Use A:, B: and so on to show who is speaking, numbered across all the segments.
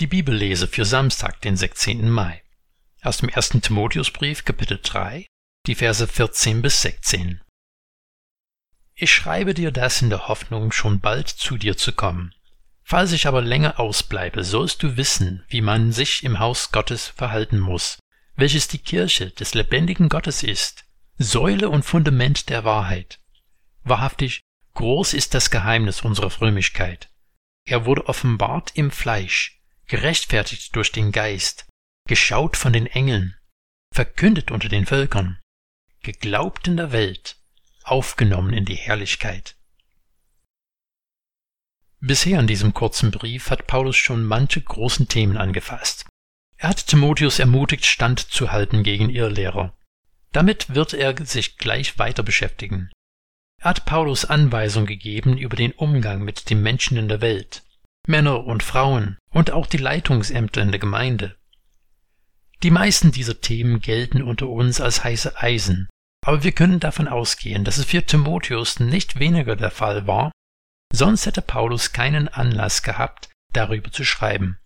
A: Die Bibellese für Samstag, den 16. Mai. Aus dem 1. Timotheusbrief, Kapitel 3, die Verse 14 bis 16. Ich schreibe dir das in der Hoffnung, schon bald zu dir zu kommen. Falls ich aber länger ausbleibe, sollst du wissen, wie man sich im Haus Gottes verhalten muss, welches die Kirche des lebendigen Gottes ist, Säule und Fundament der Wahrheit. Wahrhaftig, groß ist das Geheimnis unserer Frömmigkeit. Er wurde offenbart im Fleisch, gerechtfertigt durch den Geist, geschaut von den Engeln, verkündet unter den Völkern, geglaubt in der Welt, aufgenommen in die Herrlichkeit. Bisher in diesem kurzen Brief hat Paulus schon manche großen Themen angefasst. Er hat Timotheus ermutigt, standzuhalten gegen Irrlehrer. Damit wird er sich gleich weiter beschäftigen. Er hat Paulus Anweisung gegeben über den Umgang mit den Menschen in der Welt. Männer und Frauen und auch die Leitungsämter in der Gemeinde. Die meisten dieser Themen gelten unter uns als heiße Eisen, aber wir können davon ausgehen, dass es für Timotheus nicht weniger der Fall war, sonst hätte Paulus keinen Anlass gehabt, darüber zu schreiben.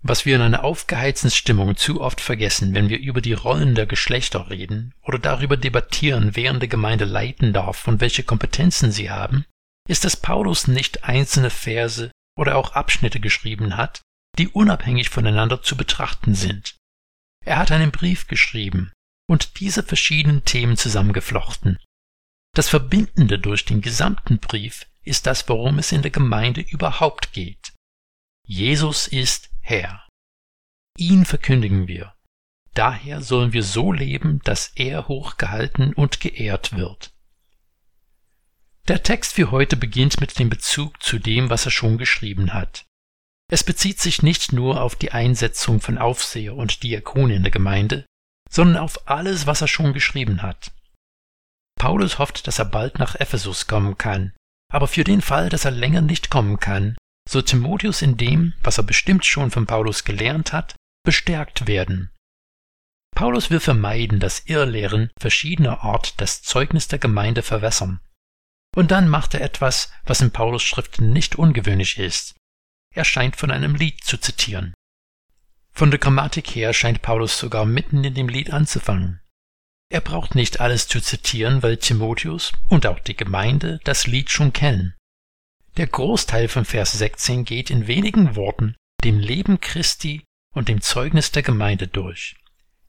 A: Was wir in einer aufgeheizten Stimmung zu oft vergessen, wenn wir über die Rollen der Geschlechter reden oder darüber debattieren, wer in der Gemeinde leiten darf und welche Kompetenzen sie haben, ist, dass Paulus nicht einzelne Verse oder auch Abschnitte geschrieben hat, die unabhängig voneinander zu betrachten sind. Er hat einen Brief geschrieben und diese verschiedenen Themen zusammengeflochten. Das Verbindende durch den gesamten Brief ist das, worum es in der Gemeinde überhaupt geht. Jesus ist Herr. Ihn verkündigen wir. Daher sollen wir so leben, dass er hochgehalten und geehrt wird. Der Text für heute beginnt mit dem Bezug zu dem, was er schon geschrieben hat. Es bezieht sich nicht nur auf die Einsetzung von Aufseher und Diakon in der Gemeinde, sondern auf alles, was er schon geschrieben hat. Paulus hofft, dass er bald nach Ephesus kommen kann, aber für den Fall, dass er länger nicht kommen kann, soll Timotheus in dem, was er bestimmt schon von Paulus gelernt hat, bestärkt werden. Paulus will vermeiden, dass Irrlehren verschiedener Art das Zeugnis der Gemeinde verwässern. Und dann macht er etwas, was in Paulus Schriften nicht ungewöhnlich ist. Er scheint von einem Lied zu zitieren. Von der Grammatik her scheint Paulus sogar mitten in dem Lied anzufangen. Er braucht nicht alles zu zitieren, weil Timotheus und auch die Gemeinde das Lied schon kennen. Der Großteil von Vers 16 geht in wenigen Worten dem Leben Christi und dem Zeugnis der Gemeinde durch.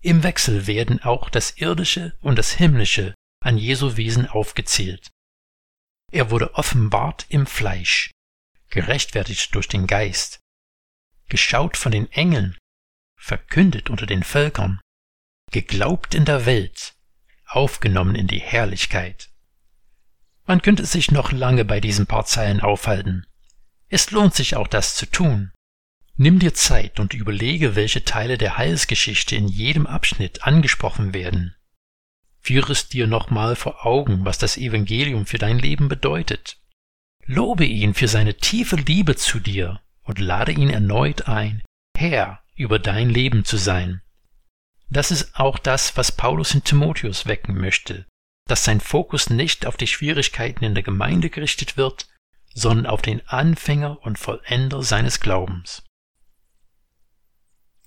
A: Im Wechsel werden auch das Irdische und das Himmlische an Jesu Wesen aufgezählt. Er wurde offenbart im Fleisch, gerechtfertigt durch den Geist, geschaut von den Engeln, verkündet unter den Völkern, geglaubt in der Welt, aufgenommen in die Herrlichkeit. Man könnte sich noch lange bei diesen paar Zeilen aufhalten. Es lohnt sich auch das zu tun. Nimm dir Zeit und überlege, welche Teile der Heilsgeschichte in jedem Abschnitt angesprochen werden. Führe es dir nochmal vor Augen, was das Evangelium für dein Leben bedeutet. Lobe ihn für seine tiefe Liebe zu dir und lade ihn erneut ein, Herr über dein Leben zu sein. Das ist auch das, was Paulus in Timotheus wecken möchte, dass sein Fokus nicht auf die Schwierigkeiten in der Gemeinde gerichtet wird, sondern auf den Anfänger und Vollender seines Glaubens.